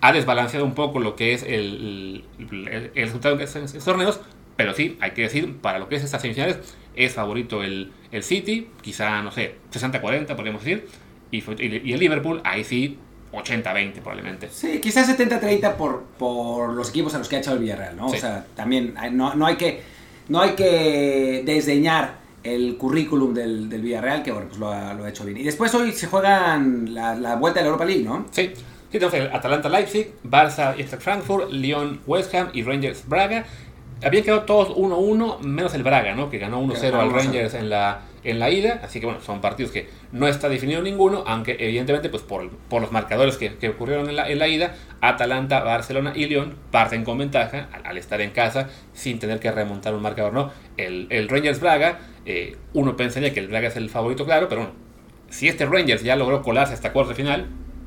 ha desbalanceado un poco lo que es el, el, el resultado de estos torneos, pero sí, hay que decir, para lo que es estas semifinales, es favorito el, el City, quizá, no sé, 60-40, podríamos decir. Y, y, el Liverpool, ahí sí, 80-20 probablemente.
Sí, quizás 70-30 por, por los equipos a los que ha echado el Villarreal, ¿no? O sea, también no, no, hay que, no hay que desdeñar el currículum del, del Villarreal, que bueno, pues lo ha, lo ha, hecho bien. Y después hoy se juegan la, la vuelta de la Europa League, ¿no?
Sí. Sí, tenemos el Atalanta Leipzig, Barça y Frankfurt, Lyon West Ham y Rangers Braga habían quedado todos 1-1, menos el Braga, ¿no? Que ganó 1-0 al Rangers en la, en la ida. Así que bueno, son partidos que no está definido ninguno, aunque evidentemente, pues por, por los marcadores que, que ocurrieron en la, en la, ida, Atalanta, Barcelona y Lyon parten con ventaja al, estar en casa sin tener que remontar un marcador, ¿no? El, el Rangers Braga, eh, uno pensaría que el Braga es el favorito, claro, pero bueno, si este Rangers ya logró colarse hasta cuarto de final,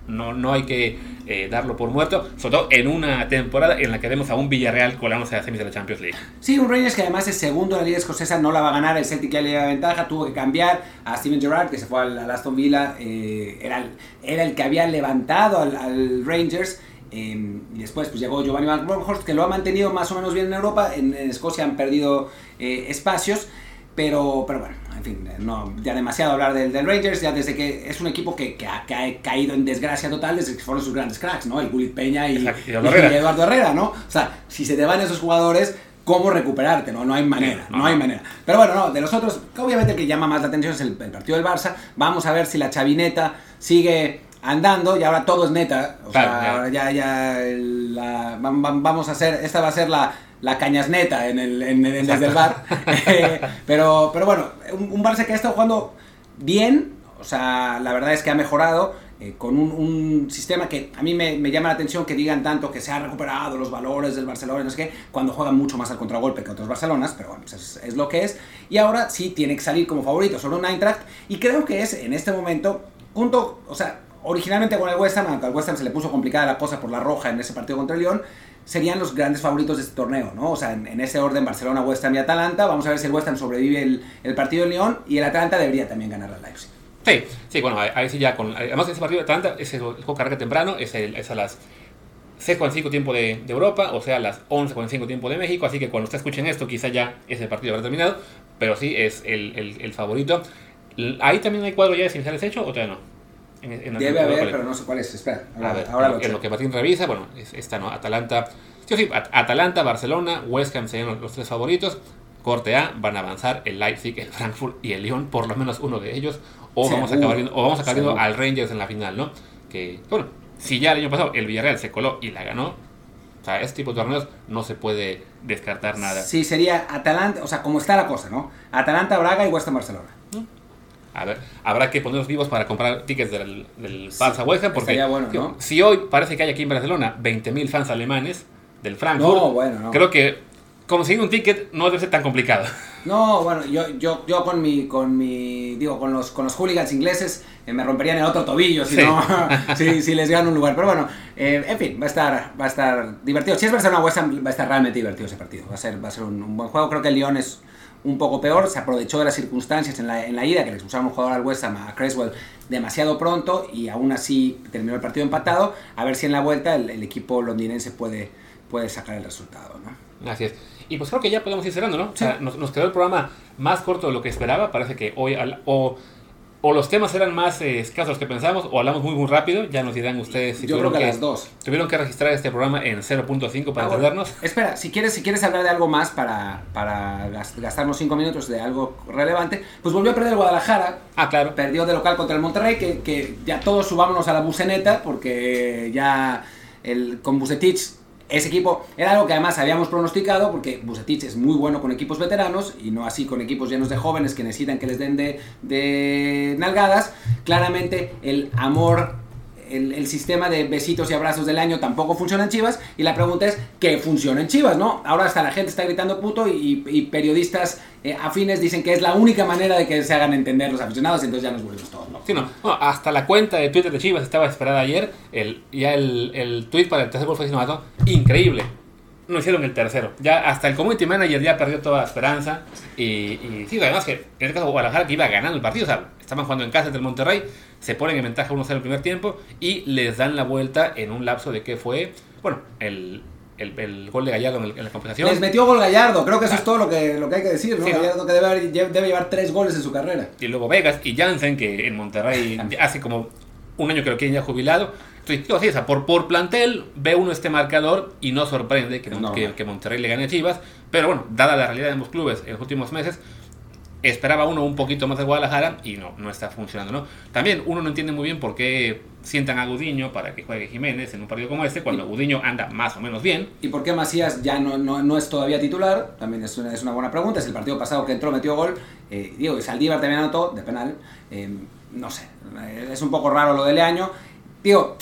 no, no hay que eh, darlo por muerto, sobre todo en una temporada en la que vemos a un Villarreal colándose a semis de la Champions League.
Sí, un Rangers que además es segundo en la Liga Escocesa, no la va a ganar, el Celtic ya le da ventaja, tuvo que cambiar a Steven Gerrard, que se fue al, Aston Villa, eh, era, el, era el que había levantado al, Rangers. Eh, y después pues llegó Giovanni Van Bronckhorst, que lo ha mantenido más o menos bien en Europa. En, Escocia han perdido espacios. Pero, pero bueno, en fin, no, ya demasiado hablar del, del Rangers, ya desde que es un equipo que, que, ha, caído en desgracia total desde que fueron sus grandes cracks, ¿no? El Gullit Peña y, Eduardo Herrera, ¿no? O sea, si se te van esos jugadores, ¿cómo recuperarte? No, no hay manera, no, hay manera. Pero bueno, no, de los otros, obviamente el que llama más la atención es el, partido del Barça. Vamos a ver si la chavineta sigue andando y ahora todo es neta. O sea, ya, ya, la, vamos a hacer, esta va a ser la la cañas neta en el, en, desde el bar. Eh, pero, pero bueno, un, Barça que ha estado jugando bien, o sea, la verdad es que ha mejorado. Eh, con un, sistema que a mí me, llama la atención que digan tanto que se han recuperado los valores del Barcelona, no sé qué, cuando juegan mucho más al contragolpe que otros Barcelonas, pero bueno, pues es, lo que es. Y ahora sí tiene que salir como favorito sobre un Eintracht, y creo que es en este momento, junto, o sea, originalmente con el West Ham, aunque al West Ham se le puso complicada la cosa por la roja en ese partido contra el León, serían los grandes favoritos de este torneo, ¿no? O sea, en, ese orden Barcelona, West Ham y Atalanta. Vamos a ver si el West Ham sobrevive el, el partido del León y el Atalanta debería también ganar al Leipzig.
Sí, sí, bueno, ahí sí ya con... Además ese partido de Atalanta es el juego carga temprano, es, el, es a las 6.45 tiempo de, de, Europa, o sea, a las 11.45 tiempo de México, así que cuando usted escuchen esto quizá ya ese partido habrá terminado, pero sí es el, el, el favorito. ¿Ahí también hay cuadro ya de semifinales hecho o todavía no?
Debe haber, pero no sé cuál es. Espera,
ahora, lo en lo que Martín revisa, bueno, está, ¿no? Atalanta. Sí, sí, Atalanta, Barcelona, West Ham serían los, tres favoritos. corte A, van a avanzar el Leipzig, el Frankfurt y el Lyon, por lo menos uno de ellos, o vamos a acabar viendo, o vamos a acabar viendo al Rangers en la final, ¿no? Que, bueno, si ya el año pasado el Villarreal se coló y la ganó, o sea, este tipo de torneos no se puede descartar nada.
Sí, sería Atalanta, o sea, como está la cosa, ¿no? Atalanta, Braga y West Ham Barcelona.
A ver, habrá que ponerlos vivos para comprar tickets del, del Barça West Ham, porque si hoy parece que hay aquí en Barcelona 20.000 fans alemanes del Frankfurt,
No, bueno, no.
creo que conseguir un ticket no debe ser tan complicado.
No, bueno, yo, yo, yo con mi, con mi, digo, con los, con los hooligans ingleses eh, me romperían el otro tobillo si
Sí.
no, si, si les gano un lugar. Pero bueno, eh, en fin, va a estar, va a estar divertido. Si es Barcelona West Ham, va a estar realmente divertido ese partido. Va a ser, va a ser un, un buen juego. Creo que el Lyon es un poco peor. Se aprovechó de las circunstancias en la, en la ida, que le expulsaron un jugador al West Ham, a Creswell, demasiado pronto y aún así terminó el partido empatado. A ver si en la vuelta el, el equipo londinense puede, puede sacar el resultado, ¿no?
Así es. Y pues creo que ya podemos ir cerrando, ¿no? O sea, nos, nos quedó el programa más corto de lo que esperaba. Parece que hoy al- o, o los temas eran más eh, escasos que pensamos o hablamos muy muy rápido. Ya nos dirán ustedes si
Yo
tuvieron
creo que las dos.
Tuvieron que registrar este programa en 0.5 para
Ah,
entendernos.
Espera, si quieres, si quieres hablar de algo más para, para gas- gastarnos cinco minutos de algo relevante, pues volvió a perder el Guadalajara,
Ah, claro.
perdió de local contra el Monterrey, que, que ya todos subámonos a la buceneta, porque ya el, con Bucetich, ese equipo era algo que además habíamos pronosticado, porque Bucetich es muy bueno con equipos veteranos y no así con equipos llenos de jóvenes que necesitan que les den de, de nalgadas. Claramente el amor el, sistema de besitos y abrazos del año tampoco funciona en Chivas. Y la pregunta es, ¿qué funciona en Chivas? ¿no? Ahora hasta la gente está gritando puto y, periodistas eh, afines dicen que es la única manera de que se hagan entender los aficionados, entonces ya nos volvemos todos locos.
Sí, no. No, hasta la cuenta de Twitter de Chivas estaba esperada ayer. El, ya el, el tweet para el tercer gol fue. Increíble. No hicieron el tercero. Ya hasta el community manager ya perdió toda esperanza. Y, y sí, además que en este caso Guadalajara que iba ganando el partido. O sea, estaban jugando en casa entre el Monterrey. Se ponen en ventaja 1-0 el primer tiempo. Y les dan la vuelta en un lapso de que fue. Bueno, el, el, el gol de Gallardo en, el- en la compensación.
Les metió gol Gallardo, creo que eso es todo lo que, lo que hay que decir, ¿no? Gallardo que debe llevar tres goles en su carrera.
y luego Vegas y Jansen, que en Monterrey hace como un año que lo quieren ya jubilado. O sea, por, por plantel ve uno este marcador y no sorprende que,
No.
que, que Monterrey le gane a Chivas. Pero bueno, dada la realidad de ambos clubes en los últimos meses, esperaba uno un poquito más de Guadalajara y no, no está funcionando, ¿no? También uno no entiende muy bien por qué sientan a Gudiño para que juegue Jiménez en un partido como este, cuando Gudiño anda más o menos bien.
¿Y por qué Macías ya no, no, no es todavía titular? También es una, es una buena pregunta. Es el partido pasado que entró, metió gol. Eh, digo, y Saldívar también anotó de penal. Eh, no sé, es un poco raro lo del año. Digo,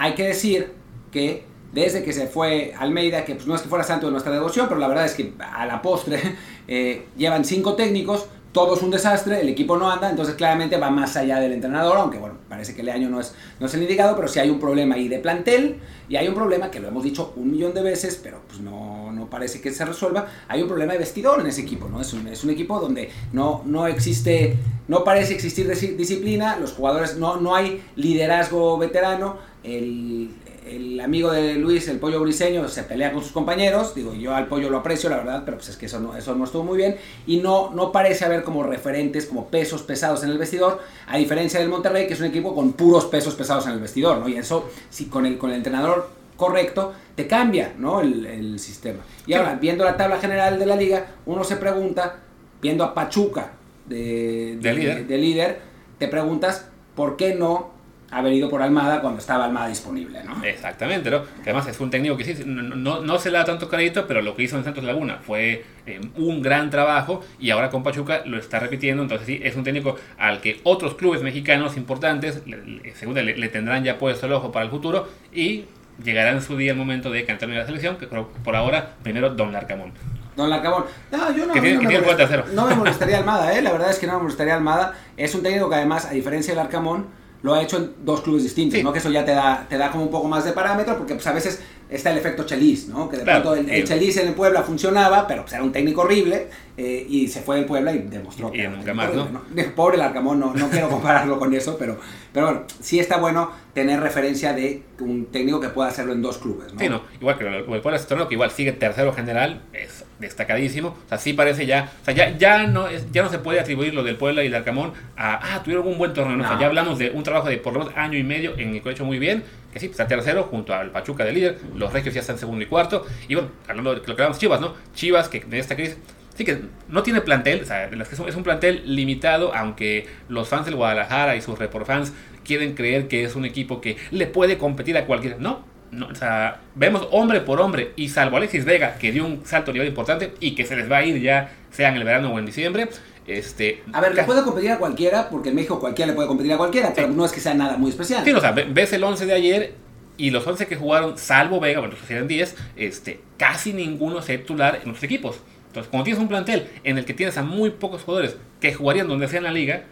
hay que decir que desde que se fue Almeida, que pues no es que fuera santo de nuestra devoción, pero la verdad es que a la postre eh, llevan cinco técnicos, todos un desastre, el equipo no anda, entonces claramente va más allá del entrenador, aunque bueno, parece que el año no es, no es el indicado, pero sí hay un problema ahí de plantel y hay un problema que lo hemos dicho un millón de veces, pero pues no, no parece que se resuelva, hay un problema de vestidor en ese equipo, ¿no? Es un, es un equipo donde no, no existe, no parece existir disciplina, los jugadores, no, no hay liderazgo veterano, el, el amigo de Luis, el pollo briseño, se pelea con sus compañeros. Digo, yo al pollo lo aprecio, la verdad, pero pues es que eso no, eso no estuvo muy bien. Y no, no parece haber como referentes, como pesos pesados en el vestidor, a diferencia del Monterrey, que es un equipo con puros pesos pesados en el vestidor, ¿no? Y eso, si con el, con el entrenador correcto, te cambia, ¿no? El, el sistema. Y ahora, viendo la tabla general de la liga, uno se pregunta, viendo a Pachuca de,
De líder.
de líder, te preguntas, ¿por qué no haber ido por Almada cuando estaba Almada disponible, ¿no?
Exactamente, ¿no? Que además es un técnico que sí, no, no, no se le da tanto crédito, pero lo que hizo en Santos Laguna fue eh, un gran trabajo y ahora con Pachuca lo está repitiendo. Entonces, sí, es un técnico al que otros clubes mexicanos importantes, le, le- seguro le, le tendrán ya puesto el ojo para el futuro y llegará en su día el momento de cantar en la selección. Que creo por ahora, primero Don Larcamón.
Don Larcamón. No, yo no,
Que tiene-
no
que
me molest- no me molestaría Almada, ¿eh? La verdad es que no me molestaría Almada. Es un técnico que además, a diferencia del Arcamón, lo ha hecho en dos clubes distintos,
Sí.
¿no? Que eso ya te da, te da como un poco más de parámetro, porque pues a veces está el efecto Chelis, ¿no? Que de
Claro,
pronto el, el Chelis en el Puebla funcionaba, pero pues era un técnico horrible, eh, y se fue del Puebla y demostró que
y
técnico
más, ¿no?
horrible, Pobre el Arcamón, no, no quiero compararlo con eso, pero, pero bueno, sí está bueno tener referencia de un técnico que pueda hacerlo en dos clubes, ¿no?
Sí, no, igual que el Puebla es torneo que igual sigue tercero general, es destacadísimo. O sea, sí parece ya, o sea, ya, ya, no, es, ya no se puede atribuir lo del Puebla y del Arcamón a, ah, tuvieron un buen torneo. ¿no? O sea,
No.
ya hablamos de un trabajo de por lo menos año y medio en el que lo ha hecho muy bien, que sí, está tercero junto al Pachuca de líder, los Regios ya están segundo y cuarto. Y bueno, hablando de lo que hablamos Chivas, ¿no? Chivas que en esta crisis Sí, que no tiene plantel, o sea, es un plantel limitado, aunque los fans del Guadalajara y sus report fans quieren creer que es un equipo que le puede competir a cualquiera. No, no, o sea, vemos hombre por hombre, y salvo Alexis Vega, que dio un salto a nivel importante y que se les va a ir ya, sea en el verano o en diciembre. Este,
a ver, le puede competir a cualquiera, porque en México cualquiera le puede competir a cualquiera, pero no es que sea nada muy especial.
Sí, o sea, ves el 11 de ayer y los 11 que jugaron, salvo Vega, bueno, eran 10, este, casi ninguno se titular en los equipos. Entonces, cuando tienes un plantel en el que tienes a muy pocos jugadores que jugarían donde sea en la liga,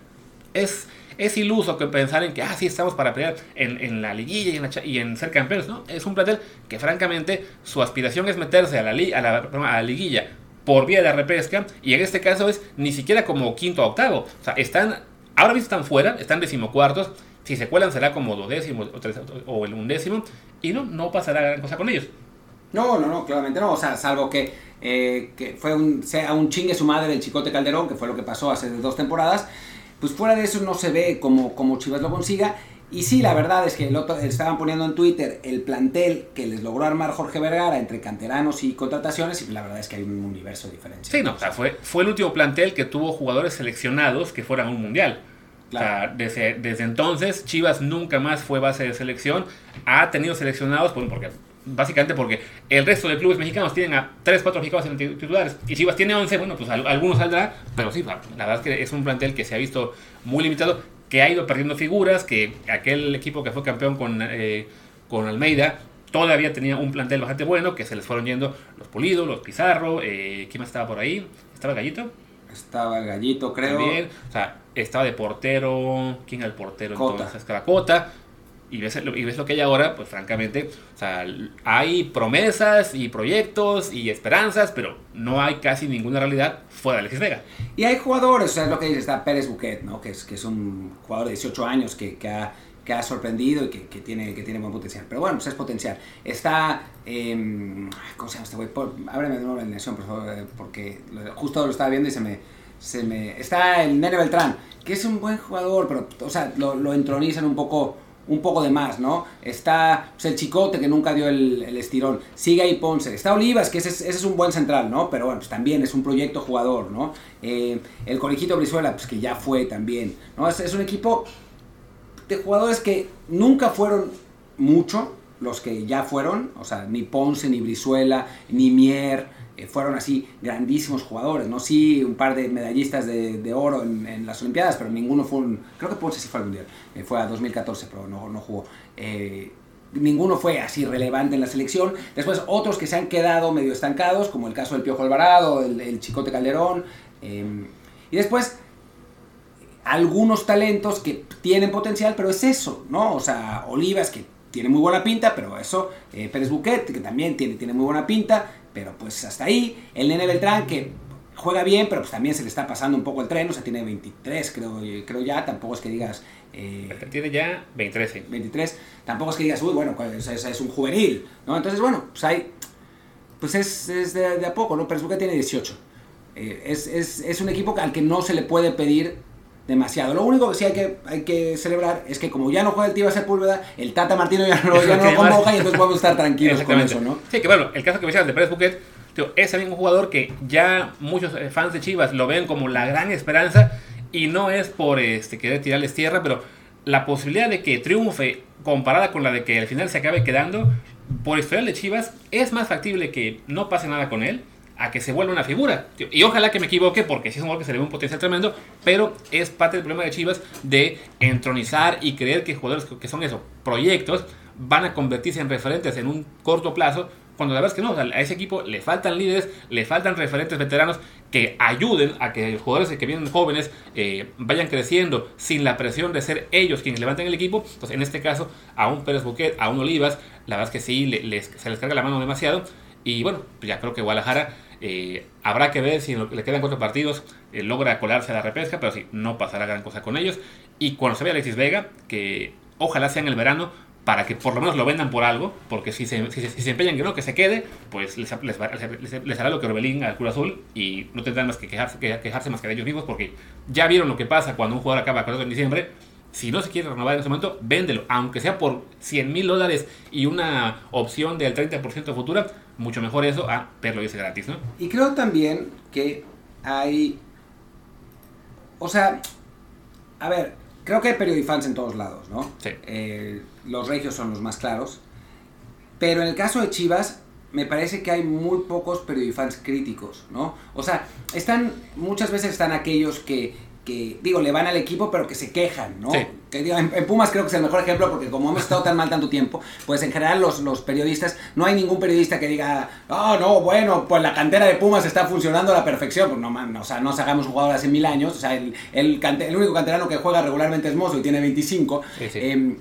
es es iluso que pensar en que, ah, sí, estamos para pelear en, la liguilla y en, ser campeones, ¿no? Es un plantel que, francamente, su aspiración es meterse a la, a la, liguilla por vía de repesca, y en este caso es ni siquiera como quinto o octavo. O sea, están, ahora mismo están fuera, están decimocuartos. Si se cuelan será como duodécimo o, o el undécimo, y no, no pasará gran cosa con ellos.
No, no, no, claramente no. O sea, salvo que, eh, que fue un, sea un chingue su madre del Chicote Calderón, que fue lo que pasó hace dos temporadas pues fuera de eso no se ve como, como Chivas lo consiga. Y sí, la verdad es que estaban poniendo en Twitter el plantel que les logró armar Jorge Vergara entre canteranos y contrataciones, y la verdad es que hay un universo diferente.
Sí, no, o sea, fue, fue el último plantel que tuvo jugadores seleccionados que fueran un mundial. O sea, desde, desde entonces Chivas nunca más fue base de selección, ha tenido seleccionados, pues, porque básicamente porque el resto de clubes mexicanos tienen a 3, 4 mexicanos en titulares y Chivas tiene 11, bueno, pues algunos saldrá, pero sí, la, verdad es que es un plantel que se ha visto muy limitado, que ha ido perdiendo figuras, que aquel equipo que fue campeón con, eh, con Almeida todavía tenía un plantel bastante bueno, que se les fueron yendo los Pulido, los Pizarro, eh, ¿quién más estaba por ahí? ¿Estaba el Gallito?
Estaba el Gallito, creo.
También, o sea, estaba de portero, ¿quién era el portero entonces? Cota y ves, y ves lo que hay ahora, pues francamente, o sea, hay promesas y proyectos y esperanzas, pero no hay casi ninguna realidad fuera de Alexis Vega.
Y hay jugadores, o sea, es lo que dice, está Pérez Buquet, ¿no? que, es, que es un jugador de 18 años que, que, ha, que ha, sorprendido y que, que, tiene, que tiene buen potencial. Pero bueno, pues es potencial. Está, eh, ¿cómo se llama este güey? Ábreme de nuevo la alineación, por favor, eh, porque justo lo estaba viendo y se me, se me... Está el Nene Beltrán, que es un buen jugador, pero, o sea, lo, lo entronizan un poco un poco de más, ¿no? Está pues, el Chicote, que nunca dio el, estirón. Sigue ahí Ponce. Está Olivas, que ese, es un buen central, ¿no? Pero bueno, pues también es un proyecto jugador, ¿no? Eh, el Conejito Brizuela, pues que ya fue también, ¿no? Es, es un equipo de jugadores que nunca fueron mucho, los que ya fueron, o sea, ni Ponce, ni Brizuela, ni Mier, fueron así grandísimos jugadores, ¿no? Sí, un par de medallistas de, oro en, las Olimpiadas, pero ninguno fue un... Creo que Ponce sí fue al Mundial, eh, fue a 2014, pero no, no jugó. Eh, ninguno fue así relevante en la selección. Después otros que se han quedado medio estancados, como el caso del Piojo Alvarado, el, el Chicote Calderón. y después algunos talentos que tienen potencial, pero es eso, ¿no? O sea, Olivas que tiene muy buena pinta, pero eso, Pérez Buquet, que también tiene, tiene muy buena pinta, pero pues hasta ahí. El Nene Beltrán, que juega bien, pero pues también se le está pasando un poco el tren, o sea, tiene 23, creo, creo ya, tampoco es que digas...
Eh, tiene ya 23, sí.
23, tampoco es que digas, uy, bueno, pues, es, es un juvenil, ¿no? Entonces, bueno, pues hay... Pues es, es de, a poco, ¿no? Pero es que tiene 18. Eh, es, es, es un equipo al que no se le puede pedir demasiado. Lo único que sí hay que, hay que celebrar es que como ya no juega el Tío Sepúlveda, el Tata Martino ya no, ya no lo convoca y entonces podemos estar tranquilos con eso, ¿no?
Sí, que bueno, el caso que mencionas de Pérez Buquet, tío, es también un jugador que ya muchos eh, fans de Chivas lo ven como la gran esperanza y no es por este, querer tirarles tierra, pero la posibilidad de que triunfe comparada con la de que al final se acabe quedando, por historial de Chivas, es más factible que no pase nada con él a que se vuelva una figura. Y ojalá que me equivoque, porque si es un gol que se le ve un potencial tremendo, pero es parte del problema de Chivas de entronizar y creer que jugadores que son eso, proyectos, van a convertirse en referentes en un corto plazo, cuando la verdad es que no, a ese equipo le faltan líderes, le faltan referentes veteranos que ayuden a que los jugadores que vienen jóvenes eh, vayan creciendo sin la presión de ser ellos quienes levanten el equipo. Pues en este caso, a un Pérez Buquet, a un Olivas, la verdad es que sí, se les carga la mano demasiado. Y bueno, pues ya creo que Guadalajara eh, habrá que ver si le quedan cuatro partidos eh, logra colarse a la repesca, pero sí, no pasará gran cosa con ellos. Y cuando se vea Alexis Vega, que ojalá sea en el verano, para que por lo menos lo vendan por algo, porque si se, si, se empeñan que no, que se quede, pues les, les, hará lo que Orbelín al Cruz Azul y no tendrán más que quejarse, que quejarse más que de ellos mismos, porque ya vieron lo que pasa cuando un jugador acaba con en diciembre si no se quiere renovar en ese momento, véndelo, aunque sea por 100 mil dólares y una opción del 30% futura, mucho mejor eso a verlo dice gratis, ¿no?
Y creo también que hay, o sea, a ver, creo que hay periodifans en todos lados, ¿no?
Sí.
Eh, los regios son los más claros, pero en el caso de Chivas, me parece que hay muy pocos periodifans críticos, ¿no? O sea, están, muchas veces están aquellos que, que, digo, le van al equipo, pero que se quejan, ¿no?
Sí.
Que, digo, en, en Pumas creo que es el mejor ejemplo, porque como hemos estado tan mal tanto tiempo, pues en general los, los periodistas, no hay ningún periodista que diga, oh, no, bueno, pues la cantera de Pumas está funcionando a la perfección, pues no, man, o sea, no sacamos un jugador hace mil años, o sea, el, el, cante- el único canterano que juega regularmente es Mozo y tiene 25,
Sí, sí.
Em,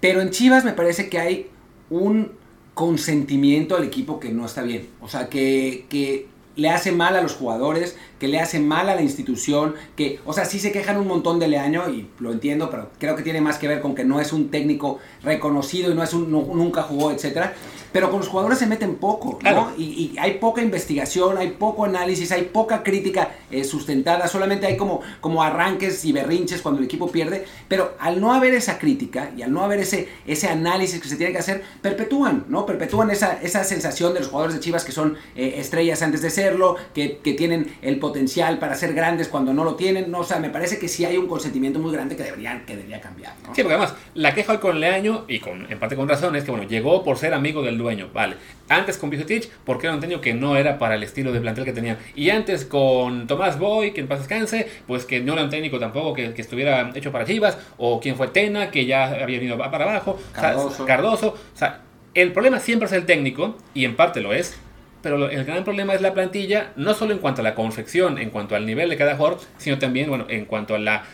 pero en Chivas me parece que hay un consentimiento al equipo que no está bien. O sea, que, que le hace mal a los jugadores, que le hace mal a la institución, que, o sea, sí se quejan un montón de Leaño y lo entiendo, pero creo que tiene más que ver con que no es un técnico reconocido y no es un, nu- nunca jugó, etcétera. Pero con los jugadores se meten poco, ¿no?
Claro.
Y, y hay poca investigación, hay poco análisis, hay poca crítica eh, sustentada, solamente hay como, como arranques y berrinches cuando el equipo pierde, pero al no haber esa crítica y al no haber ese, ese análisis que se tiene que hacer, perpetúan, ¿no? Perpetúan esa, esa sensación de los jugadores de Chivas que son eh, estrellas antes de serlo, que, que tienen el potencial para ser grandes cuando no lo tienen, ¿no? O sea, me parece que sí hay un consentimiento muy grande que debería, que debería cambiar, ¿no?
Sí, porque además, la queja hoy con Leaño, y con, en parte con razón, es que bueno, llegó por ser amigo del dueño, vale. Antes con Vigetich, porque era un técnico que no era para el estilo de plantel que tenían. Y antes con Tomás Boy, que en paz descanse, pues que no era un técnico tampoco que, que estuviera hecho para Chivas, o quien fue Tena, que ya había ido para abajo, o sea,
Cardoso.
Cardoso. O sea, el problema siempre es el técnico, y en parte lo es. Pero el gran problema es la plantilla, no solo en cuanto a la confección, en cuanto al nivel de cada jugador, sino también, bueno, en cuanto a la,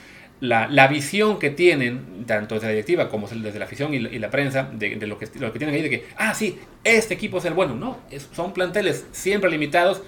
la, la visión que tienen, tanto desde la directiva como desde la afición y la, y la prensa, de, de lo, que, lo que tienen ahí, de que, ah, sí, este equipo es el bueno. No, es- son planteles siempre limitados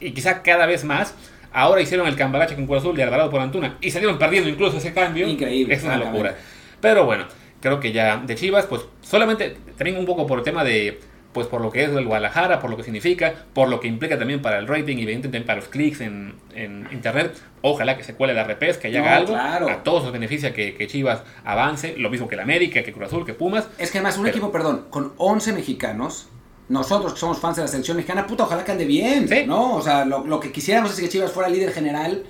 y quizá cada vez más. Ahora hicieron el cambalache con Cruz Azul de Alvarado por Antuna y salieron perdiendo incluso ese cambio.
Increíble,
Es una locura. Pero bueno, creo que ya de Chivas, pues solamente también un poco por el tema de, pues por lo que es el Guadalajara, por lo que significa, por lo que implica también para el rating y evidentemente para los clics en, en internet. Ojalá que se cuele la repesca y
No,
haga algo.
claro.
A todos nos beneficia que, que Chivas avance, lo mismo que el América, que Cruz Azul, que Pumas.
Es que además un
Pero-
equipo, perdón, con 11 mexicanos, nosotros que somos fans de la selección mexicana, puta, ojalá que ande bien,
Sí.
¿no? O sea, lo, lo que quisiéramos es que Chivas fuera líder general,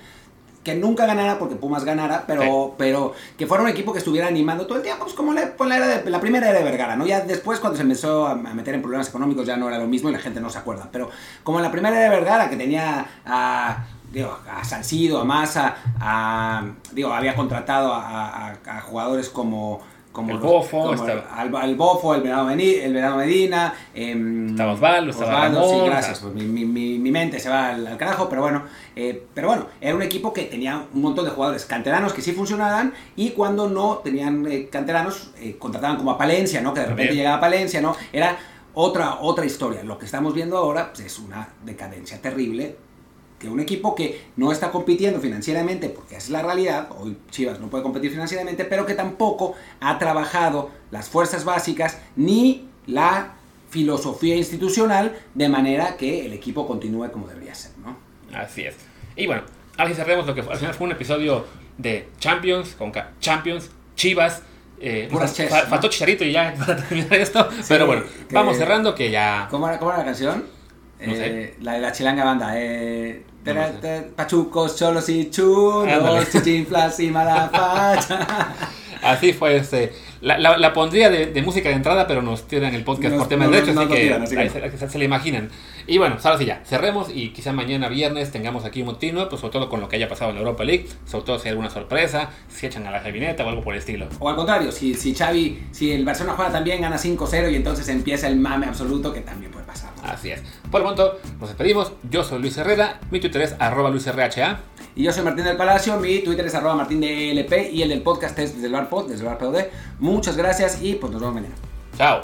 que nunca ganara porque Pumas ganara, pero, pero que fuera un equipo que estuviera animando todo el tiempo, pues como la, pues la, era de- la primera era de Vergara, ¿no? Ya después cuando se empezó a, meter en problemas económicos ya no era lo mismo y la gente no se acuerda, pero como la primera era de Vergara, que tenía a... Digo, a Salcido, a Massa, a, digo, había contratado a, a- a jugadores como, como
El Bofo,
como
estaba-
al, al Bofo, el Venado, Meni- el Venado Medina. em,
Estaba Osvaldo, estaba
Osvaldo,
Ramón,
sí, gracias. pues mi, mi- mi- mente se va al, al carajo, pero bueno. eh, pero bueno, era un equipo que tenía un montón de jugadores canteranos que sí funcionaban y cuando no tenían eh, canteranos, eh, contrataban como a Palencia, ¿no? Que de repente
También.
llegaba Palencia, ¿no? Era otra, otra historia. Lo que estamos viendo ahora pues, es una decadencia terrible que un equipo que no está compitiendo financieramente, porque es la realidad, hoy Chivas no puede competir financieramente, pero que tampoco ha trabajado las fuerzas básicas ni la filosofía institucional de manera que el equipo continúe como debería ser, ¿no?
Así es. Y bueno, ahora cerremos lo que al final fue un episodio de Champions, con Champions, Chivas. Eh,
Puras
fa-
ches,
fa-
¿no?
Faltó Chicharito y ya para terminar esto. pero bueno,
que-
vamos cerrando que ya.
¿Cómo era, cómo era la canción?
No sé.
Eh, la de la chilanga banda. Eh, Pachucos, cholos y chulos, chichinflas y malafacha.
Así fue este. La, la- la pondría de, de música de entrada, pero nos tiran el podcast
Nos-
por temas
no-
de derechos,
no
así
lo
que,
así
se, se- se le imaginan. Y bueno, pues ahora sí ya, cerremos y quizá mañana viernes tengamos aquí un continuo, pues sobre todo con lo que haya pasado en la Europa League, sobre todo si hay alguna sorpresa, si echan a la Javineta o algo por el estilo.
O al contrario, si, si Xavi, si el Barcelona juega también, gana 5-0 y entonces empieza el mame absoluto que también puede pasar.
Así es. Por el momento, nos despedimos. Yo soy Luis Herrera, mi Twitter es arroba luisrha.
Y yo soy Martín del Palacio, mi Twitter es arroba martín de y el del podcast es desde el bar pod, desde el bar POD. Muchas gracias y pues nos vemos mañana.
Chao.